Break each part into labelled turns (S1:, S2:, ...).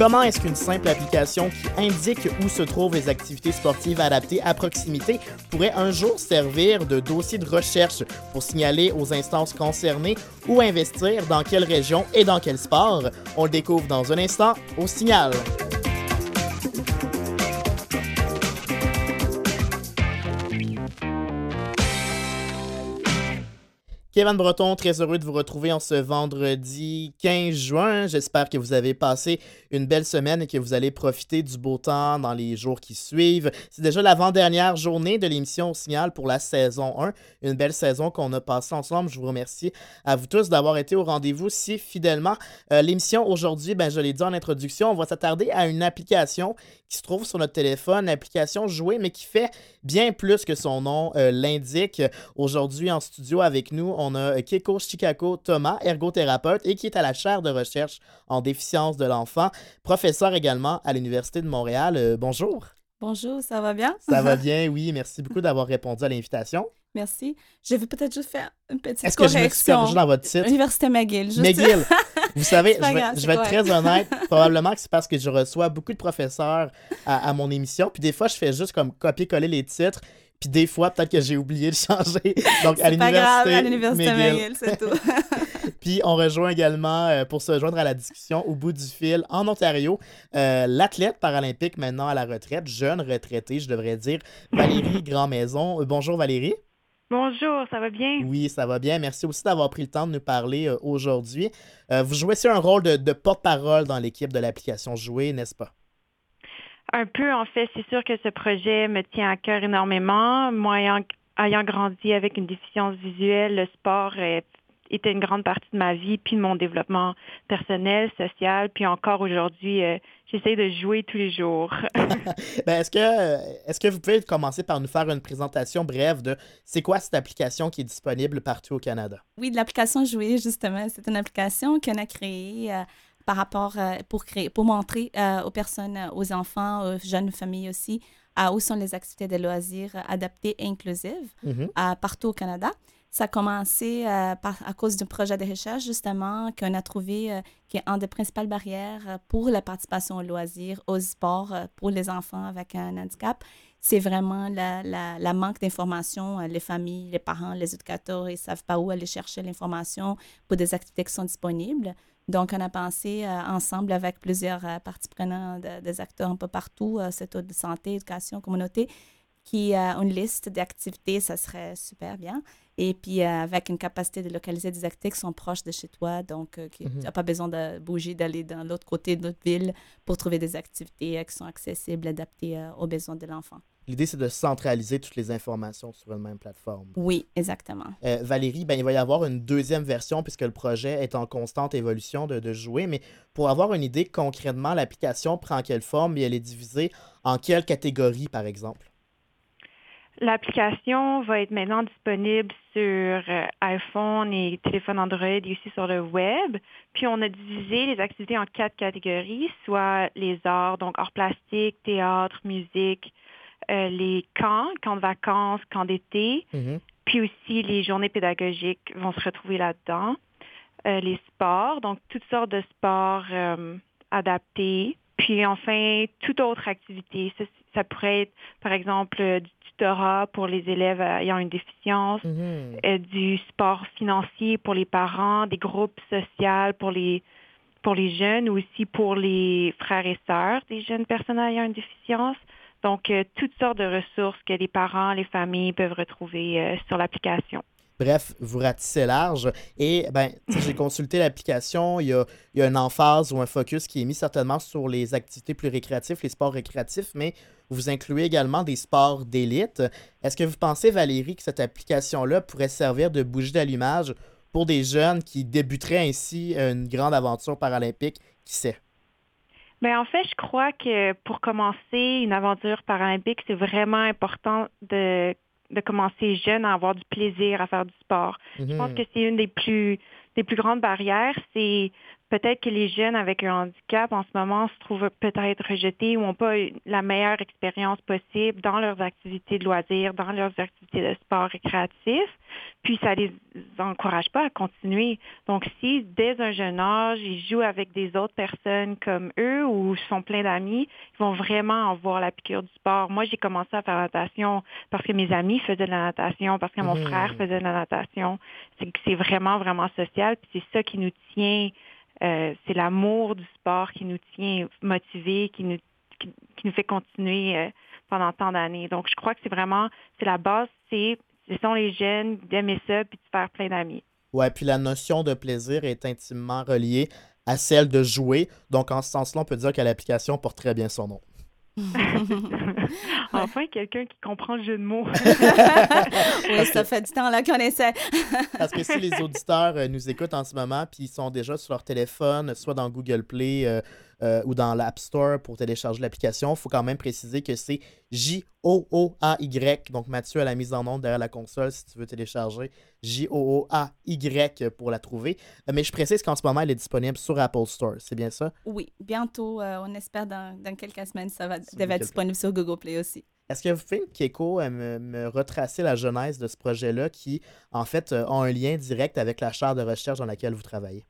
S1: Comment est-ce qu'une simple application qui indique où se trouvent les activités sportives adaptées à proximité pourrait un jour servir de dossier de recherche pour signaler aux instances concernées où investir, dans quelle région et dans quel sport? On le découvre dans un instant au Signal. Kevin Breton, très heureux de vous retrouver en ce vendredi 15 juin. J'espère que vous avez passé une belle semaine et que vous allez profiter du beau temps dans les jours qui suivent. C'est déjà l'avant-dernière journée de l'émission au Signal pour la saison 1. Une belle saison qu'on a passée ensemble. Je vous remercie à vous tous d'avoir été au rendez-vous si fidèlement. Euh, l'émission aujourd'hui, ben, je l'ai dit en introduction, on va s'attarder à une application qui se trouve sur notre téléphone, application jouée, mais qui fait bien plus que son nom euh, l'indique. Aujourd'hui, en studio avec nous, on a Keiko Chicago Thomas, ergothérapeute et qui est à la chaire de recherche en déficience de l'enfant, professeur également à l'Université de Montréal. Euh, bonjour.
S2: Bonjour, ça va bien?
S1: Ça va bien, oui. Merci beaucoup d'avoir répondu à l'invitation.
S2: Merci. Je vais peut-être juste faire une petite
S1: Est-ce que je me suis perdu dans votre titre?
S2: Université McGill. Juste...
S1: McGill. Vous savez, je vais, je vais être très honnête. Probablement que c'est parce que je reçois beaucoup de professeurs à, à, mon émission. Puis des fois, je fais juste comme copier-coller les titres. Puis des fois, peut-être que j'ai oublié de changer. Donc, à l'université
S2: McGill, c'est tout.
S1: Puis on rejoint également, euh, pour se joindre à la discussion au bout du fil, en Ontario, euh, l'athlète paralympique maintenant à la retraite, jeune retraitée, je devrais dire, Valérie Grandmaison. Euh, bonjour Valérie.
S3: Bonjour, ça va bien?
S1: Oui, ça va bien. Merci aussi d'avoir pris le temps de nous parler euh, aujourd'hui. Euh, vous jouez aussi un rôle de, de porte-parole dans l'équipe de l'application Jouer, n'est-ce pas?
S3: Un peu, en fait. C'est sûr que ce projet me tient à cœur énormément. Moi, ayant, ayant grandi avec une déficience visuelle, le sport est était une grande partie de ma vie, puis de mon développement personnel, social, puis encore aujourd'hui, euh, j'essaie de jouer tous les jours.
S1: ben, est-ce que est-ce que vous pouvez commencer par nous faire une présentation brève de c'est quoi cette application qui est disponible partout au Canada?
S2: Oui, de l'application Jouer, justement. C'est une application qu'on a créée. Euh, par rapport euh, pour créer pour montrer aux personnes aux enfants aux jeunes familles aussi où sont les activités de loisirs adaptées et inclusives mm-hmm. partout au Canada. Ça a commencé euh, par, à cause d'un projet de recherche, justement, qu'on a trouvé euh, qui est une des principales barrières euh, pour la participation aux loisirs, aux sports pour les enfants avec un handicap. C'est vraiment la, la, manque d'information. Les familles, les parents, les éducateurs, ils ne savent pas où aller chercher l'information pour des activités qui sont disponibles. Donc, on a pensé ensemble avec plusieurs parties prenantes, des acteurs un peu partout, secteur de santé, éducation, communauté, qui a une liste d'activités, ça serait super bien. Et puis, euh, avec une capacité de localiser des activités qui sont proches de chez toi, donc euh, tu n'as pas besoin de bouger, d'aller dans l'autre côté de notre ville pour trouver des activités euh, qui sont accessibles, adaptées aux besoins de l'enfant.
S1: L'idée, c'est de centraliser toutes les informations sur une même plateforme.
S2: Oui, exactement.
S1: Valérie, ben, il va y avoir une deuxième version puisque le projet est en constante évolution de, de jouer. Mais pour avoir une idée concrètement, l'application prend quelle forme et elle est divisée en quelles catégories, par exemple?
S3: L'application va être maintenant disponible sur euh, iPhone et téléphone Android et aussi sur le web. Puis on a divisé les activités en quatre catégories, soit les arts, donc arts plastiques, théâtre, musique, euh, les camps, camps de vacances, camps d'été, mm-hmm. puis aussi les journées pédagogiques vont se retrouver là-dedans. Euh, les sports, donc toutes sortes de sports adaptés. Puis enfin, toute autre activité. Ça, pourrait être, par exemple, du tutorat pour les élèves ayant une déficience, mhm. euh, du sport financier pour les parents, des groupes sociaux pour les pour les jeunes ou aussi pour les frères et sœurs des jeunes personnes ayant une déficience. Donc, euh, toutes sortes de ressources que les parents, les familles peuvent retrouver euh, sur l'application.
S1: Bref, vous ratissez large. Et ben, j'ai consulté l'application. Il il y a une emphase ou un focus qui est mis certainement sur les activités plus récréatives, les sports récréatifs, mais vous incluez également des sports d'élite. Est-ce que vous pensez, Valérie, que cette application-là pourrait servir de bougie d'allumage pour des jeunes qui débuteraient ainsi une grande aventure paralympique? Qui sait?
S3: Bien, en fait, je crois que pour commencer une aventure paralympique, c'est vraiment important de de commencer jeune à avoir du plaisir à faire du sport. Je pense mhm. que c'est une des plus des plus grandes barrières, c'est peut-être que les jeunes avec un handicap en ce moment se trouvent peut-être rejetés ou n'ont pas la meilleure expérience possible dans leurs activités de loisirs, dans leurs activités de sport récréatif, puis ça les encourage pas à continuer. Donc si dès un jeune âge, ils jouent avec des autres personnes comme eux ou sont pleins d'amis, ils vont vraiment avoir la piqûre du sport. Moi, j'ai commencé à faire la natation parce que mes amis faisaient de la natation, parce que mon mmh. frère faisait de la natation. C'est vraiment, vraiment social, puis c'est ça qui nous tient euh, c'est l'amour du sport qui nous tient motivés, qui nous, qui, nous fait continuer euh, pendant tant d'années. Donc, je crois que c'est vraiment, c'est la base, c'est, ce sont les jeunes d'aimer ça puis de faire plein d'amis.
S1: Ouais, puis la notion de plaisir est intimement reliée à celle de jouer. Donc, en ce sens-là, on peut dire que l'application porte très bien son nom.
S3: enfin, quelqu'un qui comprend le jeu de mots.
S2: oui, ça fait du temps là qu'on essaie.
S1: Parce que si les auditeurs euh, nous écoutent en ce moment, puis ils sont déjà sur leur téléphone, soit dans Google Play, euh, euh, ou dans l'App Store pour télécharger l'application, il faut quand même préciser que c'est J-O-O-A-Y. Donc, Mathieu a la mise en onde derrière la console si tu veux télécharger J-O-O-A-Y pour la trouver. Euh, mais je précise qu'en ce moment, elle est disponible sur Apple Store. C'est bien ça?
S2: Oui, bientôt. Euh, on espère dans, dans, quelques semaines, ça va être disponible sur Google Play aussi.
S1: Est-ce que vous pouvez, Keiko, me, me, retracer la genèse de ce projet-là qui, en fait, a un lien direct avec la chaire de recherche dans laquelle vous travaillez?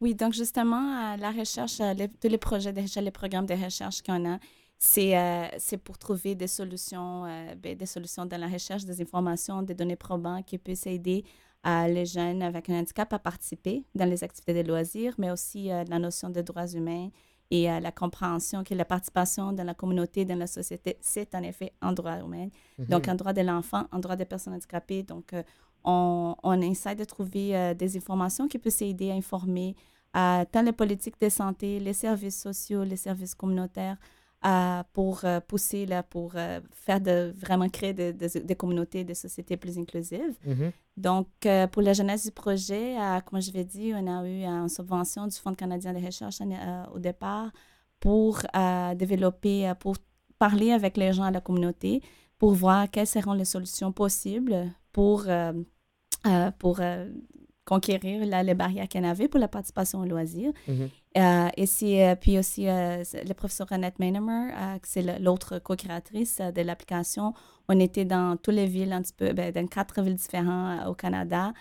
S2: Oui, donc justement, la recherche, tous les projets de recherche, les programmes de recherche qu'on a, c'est euh, pour trouver des solutions, euh, ben, des solutions dans la recherche, des informations, des données probantes qui puissent aider euh, les jeunes avec un handicap à participer dans les activités de loisirs, mais aussi la notion de droits humains et la compréhension que la participation dans la communauté, dans la société, c'est en effet un droit humain. Mm-hmm. Donc, un droit de l'enfant, un droit des personnes handicapées. Donc, on, on, essaie de trouver euh, des informations qui peuvent aider à informer euh, tant les politiques de santé, les services sociaux, les services communautaires, euh, pour pousser, là, pour faire de, vraiment créer des communautés, des sociétés plus inclusives. Mm-hmm. Donc, pour la jeunesse du projet, comme je l'ai dit, on a eu une subvention du Fonds canadien de recherche au départ pour développer, pour parler avec les gens à la communauté, pour voir quelles seront les solutions possibles pour euh, pour euh, conquérir les barrières qu'il y avait pour la participation au loisir. Mhm. Euh, et puis aussi, le professeur Annette Mainemer, c'est l'autre co-créatrice de l'application. On était dans toutes les villes, un petit peu, ben, dans quatre villes différentes au Canada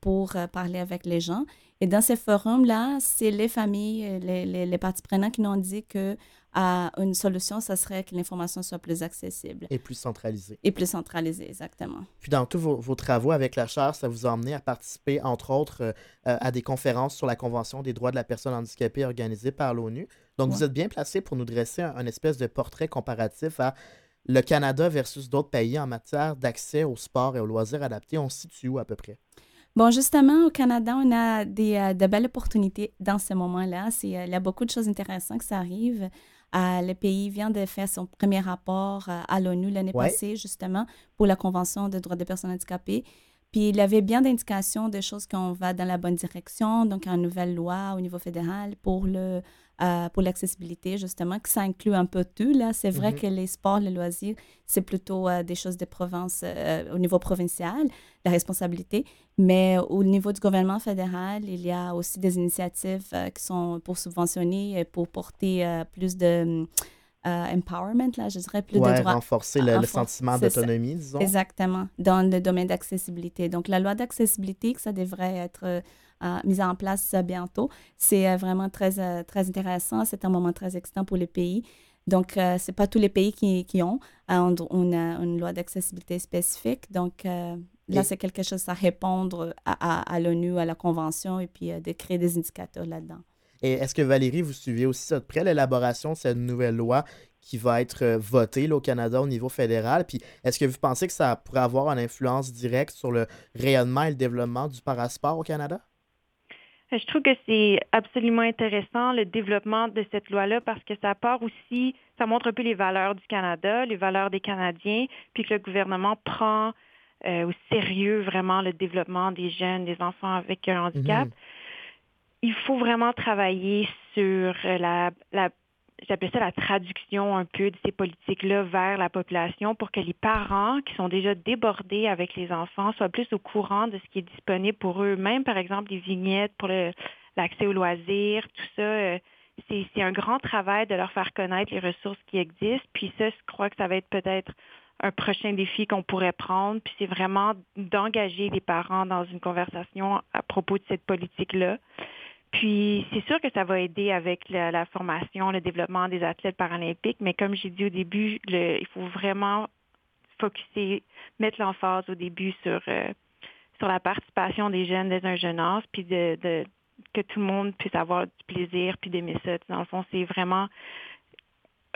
S2: pour parler avec les gens. Et dans ces forums-là, c'est les familles, les, les, les parties prenantes qui nous ont dit que une solution, ça serait que l'information soit plus accessible.
S1: Et plus centralisée.
S2: Et plus centralisée, exactement.
S1: Puis dans tous vos, travaux avec la Chaire, ça vous a emmené à participer, entre autres, euh, euh, à des conférences sur la Convention des droits de la personne handicapée organisée par l'ONU. Donc, vous êtes bien placé pour nous dresser un, espèce de portrait comparatif à le Canada versus d'autres pays en matière d'accès au sport et aux loisirs adaptés. On se situe où à peu près?
S2: Bon, justement, au Canada, on a des, euh, de belles opportunités dans ce moment-là. Il y a beaucoup de choses intéressantes qui arrivent. Euh, le pays vient de faire son premier rapport euh, à l'ONU l'année passée, justement, pour la Convention des droits des personnes handicapées. Puis il y avait bien d'indications de choses qu'on va dans la bonne direction, donc une nouvelle loi au niveau fédéral pour le euh, pour l'accessibilité, justement, que ça inclut un peu tout. Là, c'est vrai mm-hmm. que les sports, les loisirs, c'est plutôt des choses de province, au niveau provincial, la responsabilité. Mais au niveau du gouvernement fédéral, il y a aussi des initiatives qui sont pour subventionner et pour porter plus de euh, empowerment, là, je dirais, plus de droits.
S1: renforcer le, sentiment d'autonomie, disons.
S2: Exactement, dans le domaine d'accessibilité. Donc, la loi d'accessibilité, que ça devrait être euh, mise en place bientôt, c'est euh, vraiment très, très intéressant. C'est un moment très excitant pour les pays. Donc, ce n'est pas tous les pays qui, qui ont une, une loi d'accessibilité spécifique. Donc, là, c'est quelque chose à répondre à, à, à l'ONU, à la Convention, et puis de créer des indicateurs là-dedans.
S1: Et est-ce que Valérie, vous suivez aussi ça de près, l'élaboration de cette nouvelle loi qui va être euh, votée au Canada au niveau fédéral? Puis est-ce que vous pensez que ça pourrait avoir une influence directe sur le rayonnement et le développement du parasport au Canada?
S3: Je trouve que c'est absolument intéressant le développement de cette loi-là parce que ça part aussi, ça montre un peu les valeurs du Canada, les valeurs des Canadiens, puis que le gouvernement prend euh, au sérieux vraiment le développement des jeunes, des enfants avec un handicap. Mhm il faut vraiment travailler sur la, la j'appelle ça la traduction un peu de ces politiques-là vers la population pour que les parents qui sont déjà débordés avec les enfants soient plus au courant de ce qui est disponible pour eux. Même, par exemple, les vignettes pour l'accès aux loisirs, tout ça. c'est un grand travail de leur faire connaître les ressources qui existent. Puis ça, je crois que ça va être peut-être un prochain défi qu'on pourrait prendre. Puis c'est vraiment d'engager les parents dans une conversation à propos de cette politique-là. Puis c'est sûr que ça va aider avec la, formation, le développement des athlètes paralympiques, mais comme j'ai dit au début, il faut vraiment focuser, mettre l'emphase au début sur, euh, sur la participation des jeunes dès un jeune puis de, de, que tout le monde puisse avoir du plaisir, puis d'aimer ça. Dans le fond, c'est vraiment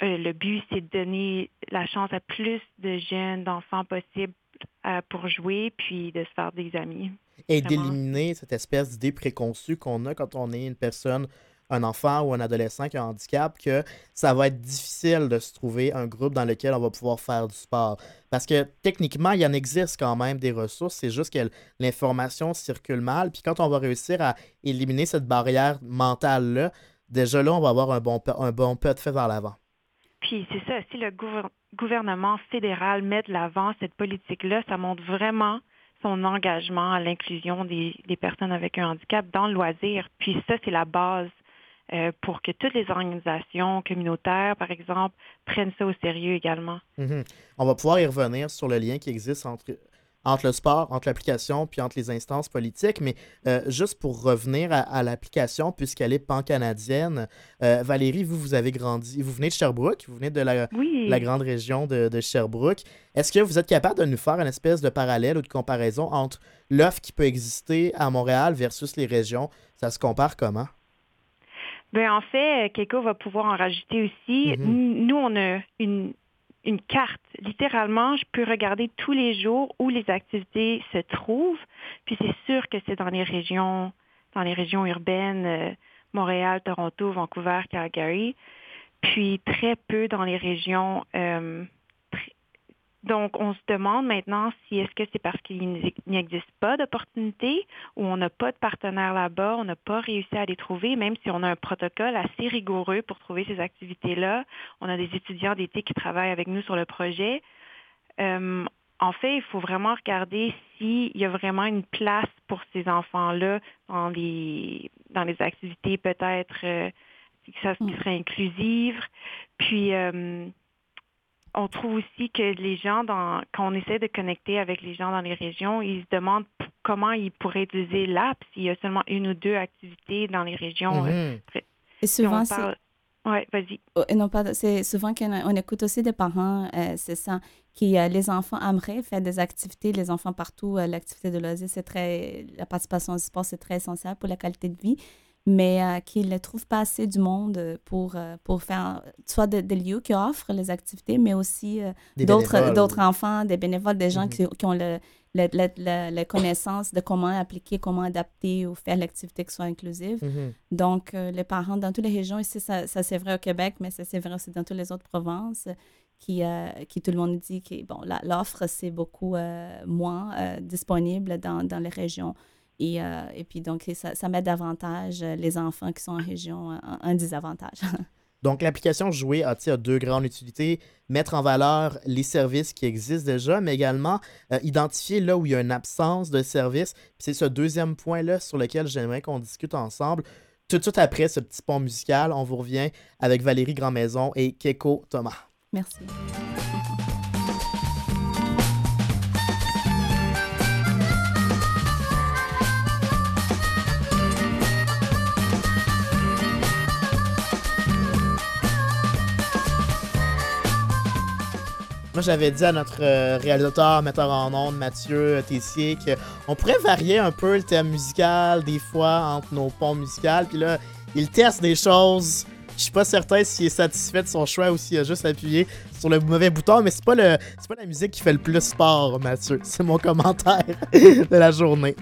S3: euh, le but, c'est de donner la chance à plus de jeunes, d'enfants possibles pour jouer, puis de se faire des amis.
S1: Et d'éliminer cette espèce d'idée préconçue qu'on a quand on est une personne, un enfant ou un adolescent qui a un handicap, que ça va être difficile de se trouver un groupe dans lequel on va pouvoir faire du sport. Parce que techniquement, il y en existe quand même des ressources, c'est juste que l'information circule mal. Puis quand on va réussir à éliminer cette barrière mentale-là, déjà là, on va avoir un bon, un bon pas de fait vers l'avant.
S3: Puis c'est ça, si le gouvernement fédéral met de l'avant cette politique-là, ça montre vraiment son engagement à l'inclusion des, personnes avec un handicap dans le loisir. Puis ça, c'est la base euh, pour que toutes les organisations communautaires, par exemple, prennent ça au sérieux également.
S1: Mm-hmm. On va pouvoir y revenir sur le lien qui existe entre entre le sport, entre l'application, puis entre les instances politiques. Mais euh, juste pour revenir à, l'application, puisqu'elle est pan-canadienne, euh, Valérie, vous, vous avez grandi, vous venez de Sherbrooke, vous venez de la, la grande région de, Sherbrooke. Est-ce que vous êtes capable de nous faire une espèce de parallèle ou de comparaison entre l'offre qui peut exister à Montréal versus les régions? Ça se compare comment?
S3: Bien, en fait, Keiko va pouvoir en rajouter aussi. Mm-hmm. Nous, on a une une carte. Littéralement, je peux regarder tous les jours où les activités se trouvent. Puis c'est sûr que c'est dans les régions, dans les régions urbaines, euh, Montréal, Toronto, Vancouver, Calgary. Puis très peu dans les régions euh, donc, on se demande maintenant si est-ce que c'est parce qu'il n'existe pas d'opportunités ou on n'a pas de partenaires là-bas, on n'a pas réussi à les trouver, même si on a un protocole assez rigoureux pour trouver ces activités-là. On a des étudiants d'été qui travaillent avec nous sur le projet. Euh, en fait, il faut vraiment regarder s'il y a vraiment une place pour ces enfants-là dans les, dans les activités peut-être euh, qui, mm. seraient inclusives. Puis, euh, on trouve aussi que les gens, dans, quand on essaie de connecter avec les gens dans les régions, ils se demandent comment ils pourraient utiliser l'app s'il y a seulement une ou deux activités dans les régions. Euh,
S2: mhm. Et souvent, c'est...
S3: Oui, vas-y.
S2: Oh, non, pas, c'est souvent qu'on écoute aussi des parents, euh, c'est ça, qui, euh, les enfants aimeraient faire des activités, les enfants partout, l'activité de loisir, c'est très, la participation au sport, c'est très essentiel pour la qualité de vie mais euh, qu'ils ne trouvent pas assez du monde pour, euh, pour faire soit des lieux qui offrent les activités, mais aussi euh, d'autres, d'autres enfants, des bénévoles, des gens qui, qui, ont le, la, connaissance de comment appliquer, comment adapter ou faire l'activité qui soit inclusive. Mm-hmm. Donc, les parents dans toutes les régions, ici, ça, ça c'est vrai au Québec, mais ça c'est vrai aussi dans toutes les autres provinces, qui, qui tout le monde dit que bon, l'offre, c'est beaucoup moins disponible dans, dans les régions. Et, euh, et puis, donc, ça, ça, met davantage euh, les enfants qui sont en région un, un désavantage.
S1: Donc, l'application Jouer a, a, deux grandes utilités? Mettre en valeur les services qui existent déjà, mais également euh, identifier là où il y a une absence de services. C'est ce deuxième point-là sur lequel j'aimerais qu'on discute ensemble. Tout de suite après ce petit pont musical, on vous revient avec Valérie Grandmaison et Keiko Thomas.
S2: Merci.
S1: Moi, j'avais dit à notre euh, réalisateur, metteur en ondes, Mathieu Tessier, qu'on pourrait varier un peu le thème musical des fois entre nos ponts musicaux. Puis là, il teste des choses. Je suis pas certain s'il est satisfait de son choix ou s'il a juste appuyé sur le mauvais bouton, mais c'est pas le c'est pas la musique qui fait le plus sport, Mathieu. C'est mon commentaire de la journée.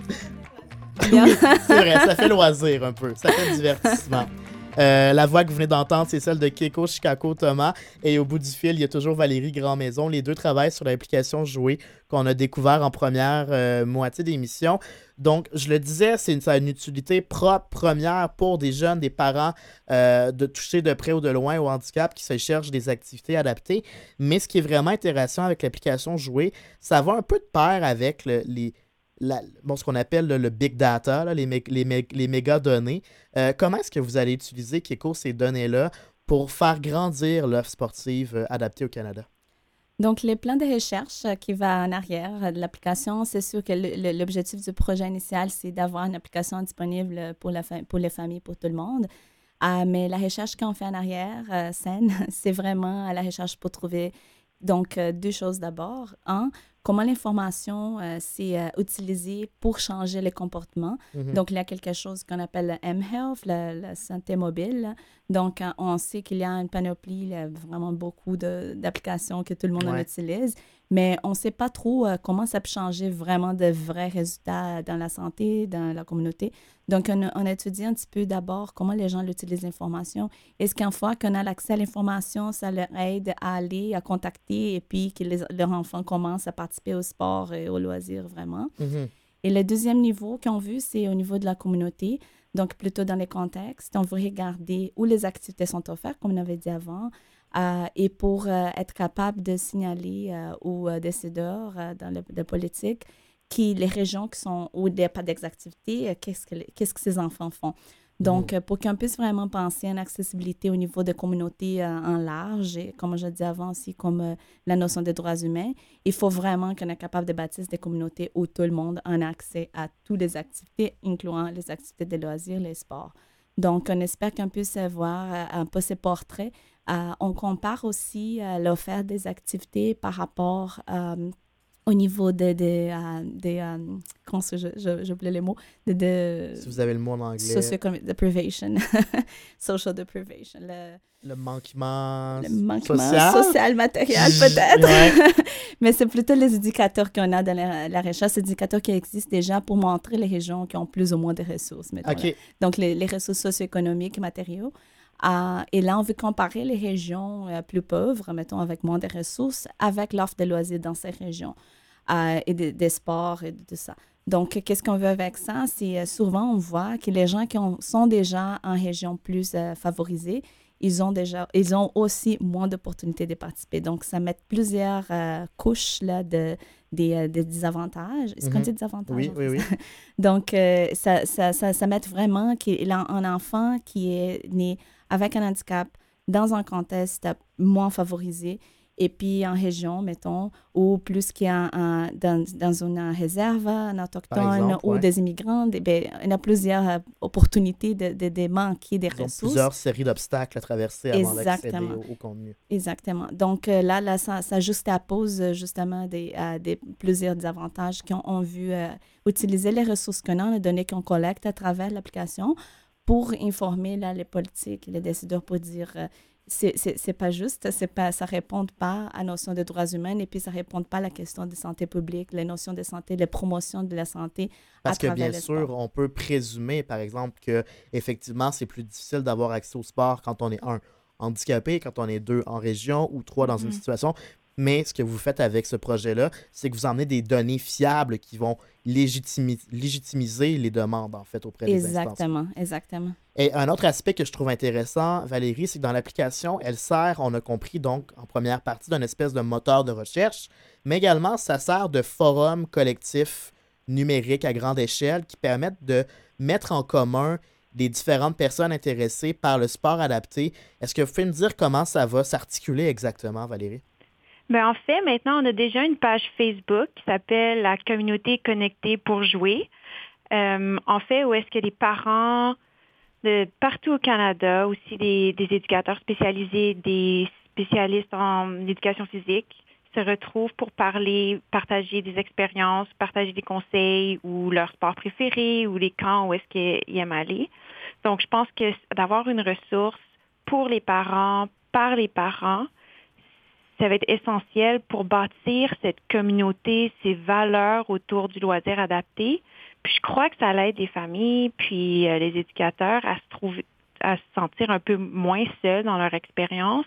S1: c'est vrai, ça fait loisir un peu. Ça fait divertissement. Euh, la voix que vous venez d'entendre, c'est celle de Keiko Chicago Thomas. Et au bout du fil, il y a toujours Valérie Grandmaison. Les deux travaillent sur l'application Jouer qu'on a découvert en première euh, moitié d'émission. Donc, je le disais, c'est une, utilité propre, première pour des jeunes, des parents, euh, de toucher de près ou de loin au handicap qui se cherchent des activités adaptées. Mais ce qui est vraiment intéressant avec l'application Jouer, ça va un peu de pair avec les bon, ce qu'on appelle le big data, les, les, les, méga données. Euh, comment est-ce que vous allez utiliser, Kiko, ces données-là pour faire grandir l'offre sportive euh, adaptée au Canada?
S2: Donc, les plans de recherche euh, qui va en arrière de l'application, c'est sûr que l'objectif du projet initial, c'est d'avoir une application disponible pour, la pour les familles, pour tout le monde. mais la recherche qu'on fait en arrière, scène, c'est vraiment la recherche pour trouver donc, deux choses d'abord. Un, comment l'information euh, s'est euh, utilisée pour changer les comportements. Mhm. Donc, il y a quelque chose qu'on appelle le M-Health, la, santé mobile. Donc, euh, on sait qu'il y a une panoplie, il y a vraiment beaucoup d'applications que tout le monde utilise mais on ne sait pas trop euh, comment ça peut changer vraiment de vrais résultats dans la santé, dans la communauté. Donc, on, a étudie un petit peu d'abord comment les gens utilisent l'information. Est-ce qu'une fois qu'on a l'accès à l'information, ça leur aide à aller, à contacter et puis que les, leurs enfants commencent à participer au sport et au loisir vraiment? Mm-hmm. Et le deuxième niveau qu'on veut, c'est au niveau de la communauté. Donc, plutôt dans les contextes, on veut regarder où les activités sont offertes, comme on avait dit avant, euh, et pour euh, être capable de signaler euh, aux décideurs dans le, de politique qui les régions qui sont où il n'y a pas d'activité, qu'est-ce que, qu'est-ce que ces enfants font. Donc, mm. pour qu'on puisse vraiment penser à une accessibilité au niveau des communautés en large, et comme je disais avant aussi, comme la notion des droits humains, il faut vraiment qu'on soit capable de bâtir des communautés où tout le monde a accès à toutes les activités, incluant les activités de loisirs, les sports. Donc, on espère qu'on puisse avoir un peu ces portraits euh, on compare aussi euh, l'offre des activités par rapport euh, au niveau de, de, comment j'ai oublié les mots, de,
S1: si vous avez le mot en anglais.
S2: deprivation, social deprivation.
S1: Le, manquement,
S2: le manquement social, matériel peut-être. Mais c'est plutôt les indicateurs qu'on a dans la, recherche, ces indicateurs qui existent déjà pour montrer les régions qui ont plus ou moins de ressources. Donc, les, les ressources socio-économiques, matériaux. Euh, et là, on veut comparer les régions euh, plus pauvres, mettons, avec moins de ressources, avec l'offre de loisirs dans ces régions euh, et des sports et de, ça. Donc, qu'est-ce qu'on veut avec ça? C'est souvent, on voit que les gens qui sont déjà en région plus favorisée, ils ont déjà, ils ont aussi moins d'opportunités de participer. Donc, ça met plusieurs couches là, de, des, désavantages. Est-ce qu'on mhm. dit désavantages?
S1: Oui, oui, oui.
S2: Donc, ça, ça, ça, ça, met vraiment qu'il a un enfant qui est né avec un handicap dans un contexte moins favorisé et puis en région, mettons, ou plus qu'il y a dans, dans, une réserve, un autochtone ou des immigrants, ben, il y a plusieurs euh, opportunités de, de, de, manquer des ressources.
S1: plusieurs séries d'obstacles à traverser avant d'accéder au, contenu.
S2: Exactement. Donc euh, là, là ça, ça juxtapose justement des, euh, des plusieurs désavantages qui ont, vu utiliser les ressources qu'on a, les données qu'on collecte à travers l'application pour informer là, les politiques les décideurs pour dire euh, c'est pas juste, c'est pas, ça ne répond pas à la notion de droits humains et puis ça ne répond pas à la question de santé publique, les notions de santé, les promotions de la santé.
S1: Parce que bien sûr, on peut présumer, par exemple, que effectivement c'est plus difficile d'avoir accès au sport quand on est un handicapé, quand on est deux en région ou trois dans une mm-hmm. situation mais ce que vous faites avec ce projet-là, c'est que vous emmenez des données fiables qui vont légitimiser les demandes, en fait, auprès des
S2: Exactement, exactement.
S1: Et un autre aspect que je trouve intéressant, Valérie, c'est que dans l'application, elle sert, on a compris, donc, en première partie, d'un espèce de moteur de recherche, mais également, ça sert de forum collectif numérique à grande échelle qui permettent de mettre en commun les différentes personnes intéressées par le sport adapté. Est-ce que vous pouvez me dire comment ça va s'articuler exactement, Valérie?
S3: Ben, en fait, maintenant, on a déjà une page Facebook qui s'appelle La communauté connectée pour jouer. Euh, en fait, où est-ce que les parents de partout au Canada, aussi des, éducateurs spécialisés, des spécialistes en éducation physique, se retrouvent pour parler, partager des expériences, partager des conseils ou leur sport préféré ou les camps où est-ce qu'ils aiment aller. Donc, je pense que d'avoir une ressource pour les parents, par les parents, ça va être essentiel pour bâtir cette communauté, ces valeurs autour du loisir adapté. Puis je crois que ça aide les familles, puis euh, les éducateurs à se trouver, à se sentir un peu moins seuls dans leur expérience,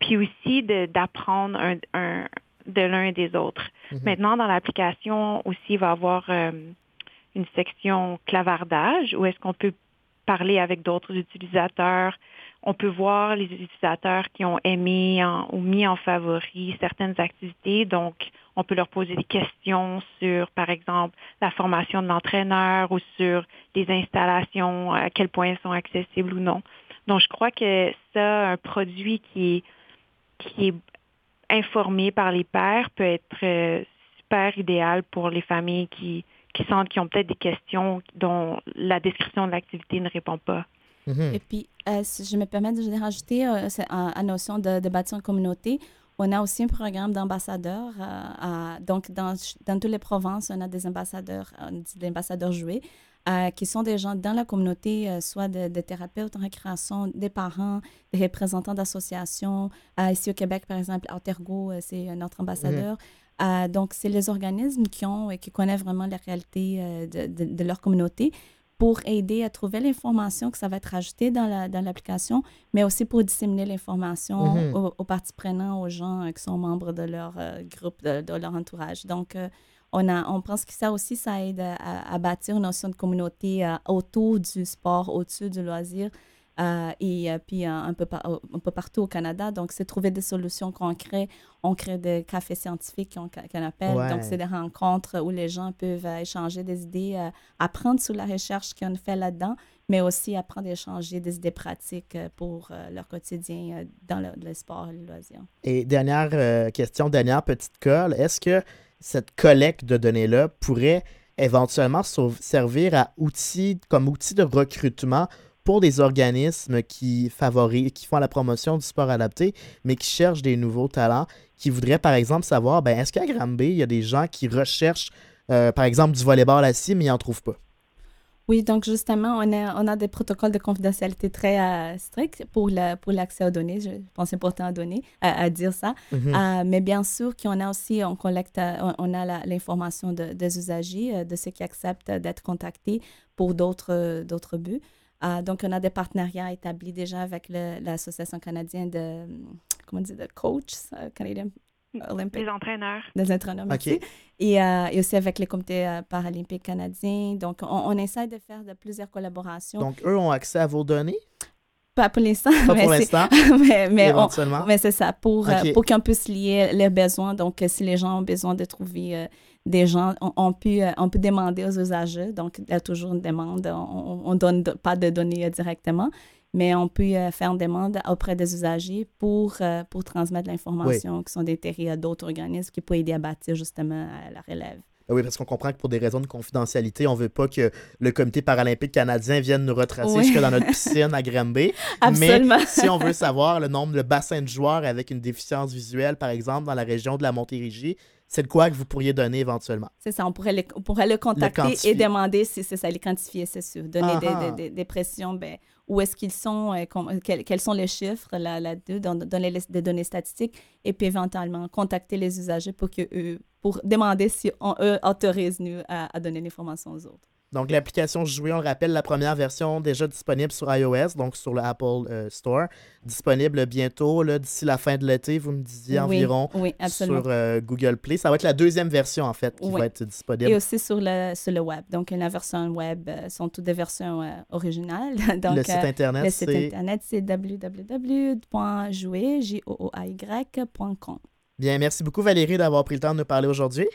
S3: puis aussi d'apprendre un, de l'un et des autres. Mm-hmm. Maintenant, dans l'application aussi, il va y avoir euh, une section clavardage où est-ce qu'on peut parler avec d'autres utilisateurs. On peut voir les utilisateurs qui ont aimé ou mis en favori certaines activités. Donc, on peut leur poser des questions sur, par exemple, la formation de l'entraîneur ou sur les installations, à quel point elles sont accessibles ou non. Donc, je crois que ça, un produit qui est, informé par les pairs peut être euh, super idéal pour les familles qui, qui sentent qu'ils ont peut-être des questions dont la description de l'activité ne répond pas.
S2: Mm-hmm. Et puis, euh, si je me permets de rajouter euh, la notion de, de bâtir une communauté, on a aussi un programme d'ambassadeurs. Euh, donc, dans, dans, toutes les provinces, on a des ambassadeurs, des ambassadeurs joués, qui sont des gens dans la communauté, soit des thérapeutes en récréation, des parents, des représentants d'associations. ici au Québec, par exemple, Altergo, c'est notre ambassadeur. Mm-hmm. donc, c'est les organismes qui ont et qui connaissent vraiment la réalité de, de, de, leur communauté pour aider à trouver l'information que ça va être ajouté dans l'application, dans mais aussi pour disséminer l'information mhm. aux, parties prenantes, aux gens euh, qui sont membres de leur euh, groupe, de, leur entourage. Donc, euh, on, a, on pense que ça aussi, ça aide à, bâtir une notion de communauté autour du sport, au-dessus du loisir. Euh, et euh, puis un, peu un peu partout au Canada. Donc, c'est trouver des solutions crée. On crée des cafés scientifiques qu'on appelle. Donc, c'est des rencontres où les gens peuvent euh, échanger des idées, apprendre sur la recherche qu'on fait là-dedans, mais aussi apprendre à échanger des idées pratiques pour leur quotidien dans le, sport et le loisir.
S1: Et dernière question, dernière petite colle. Est-ce que cette collecte de données-là pourrait éventuellement servir à outil, comme outil de recrutement pour des organismes qui favorisent, qui font la promotion du sport adapté, mais qui cherchent des nouveaux talents, qui voudraient par exemple savoir, ben, est-ce qu'à Granby, il y a des gens qui recherchent, euh, par exemple, du volleyball assis, mais ils n'en trouvent pas?
S2: Oui, donc justement, on a, on a des protocoles de confidentialité très euh, stricts pour l'accès pour aux données. Je pense important à donner, à, dire ça. Mhm. Euh, mais bien sûr qu'on a aussi, on collecte, on, a l'information des usagers, de ceux qui acceptent d'être contactés pour d'autres buts. Ah, donc, on a des partenariats établis déjà avec l'Association canadienne de, comment dire, de coachs euh, canadiens
S3: olympiques. Des entraîneurs.
S2: Des entraîneurs, merci. Et, euh, et, aussi avec les comités euh, paralympiques canadiens. Donc, on, essaie de faire de plusieurs collaborations.
S1: Donc, eux ont accès à vos données?
S2: Pas pour l'instant.
S1: Pas pour l'instant.
S2: mais, mais, mais c'est ça, pour, pour qu'on puisse lier les besoins. Donc, si les gens ont besoin de trouver des gens, on, peut, euh, on peut demander aux usagers, donc il y a toujours une demande, on ne donne pas de données directement, mais on peut euh, faire une demande auprès des usagers pour, euh, pour transmettre l'information qui sont déterrées à d'autres organismes qui peuvent aider à bâtir justement la relève.
S1: Ah oui, parce qu'on comprend que pour des raisons de confidentialité, on ne veut pas que le comité paralympique canadien vienne nous retracer jusque dans notre piscine à Granby.
S2: Absolument.
S1: Mais si on veut savoir le nombre de bassins de joueurs avec une déficience visuelle, par exemple, dans la région de la Montérégie, c'est de quoi que vous pourriez donner éventuellement?
S2: C'est ça, on pourrait le, pourrait le contacter et demander si c'est ça, les quantifier, c'est sûr. Donner des, des, pressions, ben, où est-ce qu'ils sont, euh, quels, sont les chiffres là-dessus, là, donner des données statistiques et puis éventuellement contacter les usagers pour, que eux, pour demander si on, eux autorisent nous à, à donner l'information aux autres.
S1: Donc, l'application Jouer, on le rappelle, la première version déjà disponible sur iOS, donc sur le Apple euh, Store. Disponible bientôt, d'ici la fin de l'été, vous me disiez environ, sur euh, Google Play. Ça va être la deuxième version, en fait, qui va être disponible.
S2: Et aussi sur le, sur le web. Donc, la version web euh, sont toutes des versions originales. donc,
S1: le site Internet,
S2: c'est... Le site Internet, c'est www.jouer.com.
S1: Bien, merci beaucoup, Valérie, d'avoir pris le temps de nous parler aujourd'hui.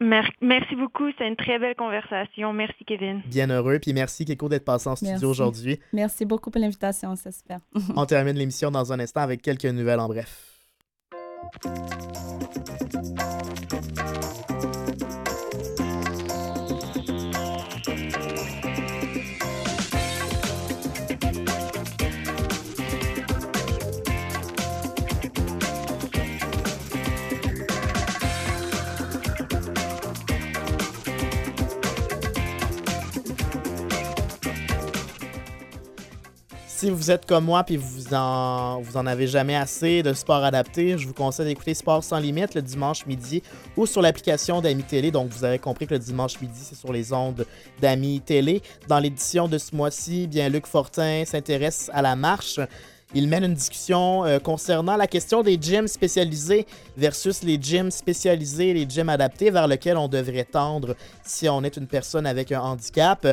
S3: Merci beaucoup. C'est une très belle conversation. Merci, Kevin.
S1: Bien heureux. Puis merci, Kiko, d'être passé en studio aujourd'hui.
S2: Merci beaucoup pour l'invitation. C'est super.
S1: On termine l'émission dans un instant avec quelques nouvelles en bref. Si vous êtes comme moi puis vous en, vous en avez jamais assez de sport adapté, je vous conseille d'écouter Sport sans limite le dimanche midi ou sur l'application d'Ami Télé. Donc, vous avez compris que le dimanche midi, c'est sur les ondes d'Ami Télé. Dans l'édition de ce mois-ci, bien Luc Fortin s'intéresse à la marche. Il mène une discussion euh, concernant la question des gyms spécialisés versus les gyms spécialisés, les gyms adaptés vers lesquels on devrait tendre si on est une personne avec un handicap.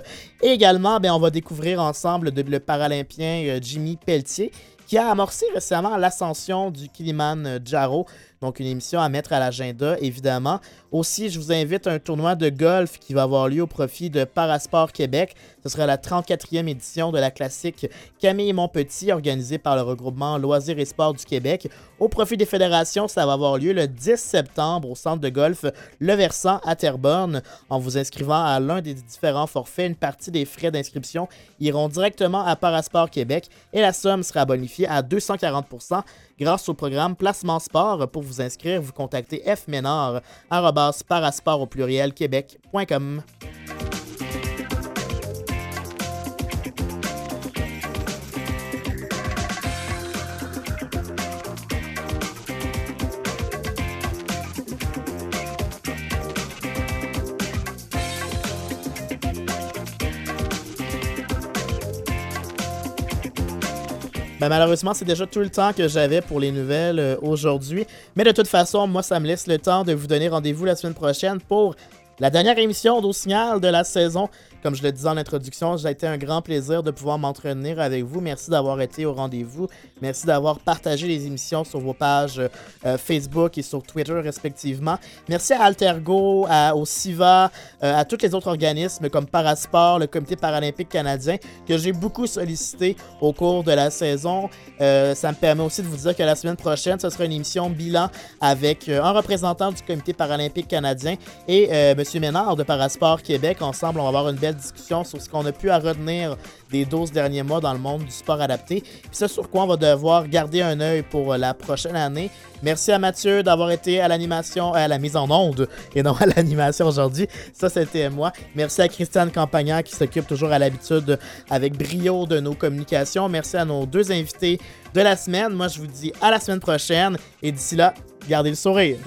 S1: Et également, ben, on va découvrir ensemble le paralympien euh, Jimmy Pelletier qui a amorcé récemment l'ascension du Kiliman Jaro. Donc, une émission à mettre à l'agenda, évidemment. Aussi, je vous invite à un tournoi de golf qui va avoir lieu au profit de Parasport Québec. Ce sera la 34e édition de la classique Camille Montpetit, organisée par le regroupement Loisirs et Sports du Québec. Au profit des fédérations, ça va avoir lieu le 10 septembre au centre de golf Le Versant à Terrebonne. En vous inscrivant à l'un des différents forfaits, une partie des frais d'inscription iront directement à Parasport Québec et la somme sera bonifiée à 240% grâce au programme Placement Sport. Pour vous inscrire, vous contactez fménard, au pluriel québec.com. Ben, malheureusement, c'est déjà tout le temps que j'avais pour les nouvelles euh, aujourd'hui. Mais de toute façon, moi, ça me laisse le temps de vous donner rendez-vous la semaine prochaine pour la dernière émission d'Au Signal de la saison. Comme je le disais en introduction, j'ai été un grand plaisir de pouvoir m'entretenir avec vous. Merci d'avoir été au rendez-vous. Merci d'avoir partagé les émissions sur vos pages euh, Facebook et sur Twitter respectivement. Merci à Altergo, au CIVA, euh, à tous les autres organismes comme Parasport, le Comité paralympique canadien, que j'ai beaucoup sollicité au cours de la saison. Euh, ça me permet aussi de vous dire que la semaine prochaine, ce sera une émission bilan avec un représentant du Comité paralympique canadien et M. Ménard de Parasport Québec. Ensemble, on va avoir une belle discussion sur ce qu'on a pu à retenir des 12 derniers mois dans le monde du sport adapté. Puis ce sur quoi on va devoir garder un œil pour la prochaine année. Merci à Mathieu d'avoir été à l'animation, à la mise en onde et non à l'animation aujourd'hui. Ça, c'était moi. Merci à Christiane Campagnat qui s'occupe toujours à l'habitude avec brio de nos communications. Merci à nos deux invités de la semaine. Moi, je vous dis à la semaine prochaine et d'ici là, gardez le sourire.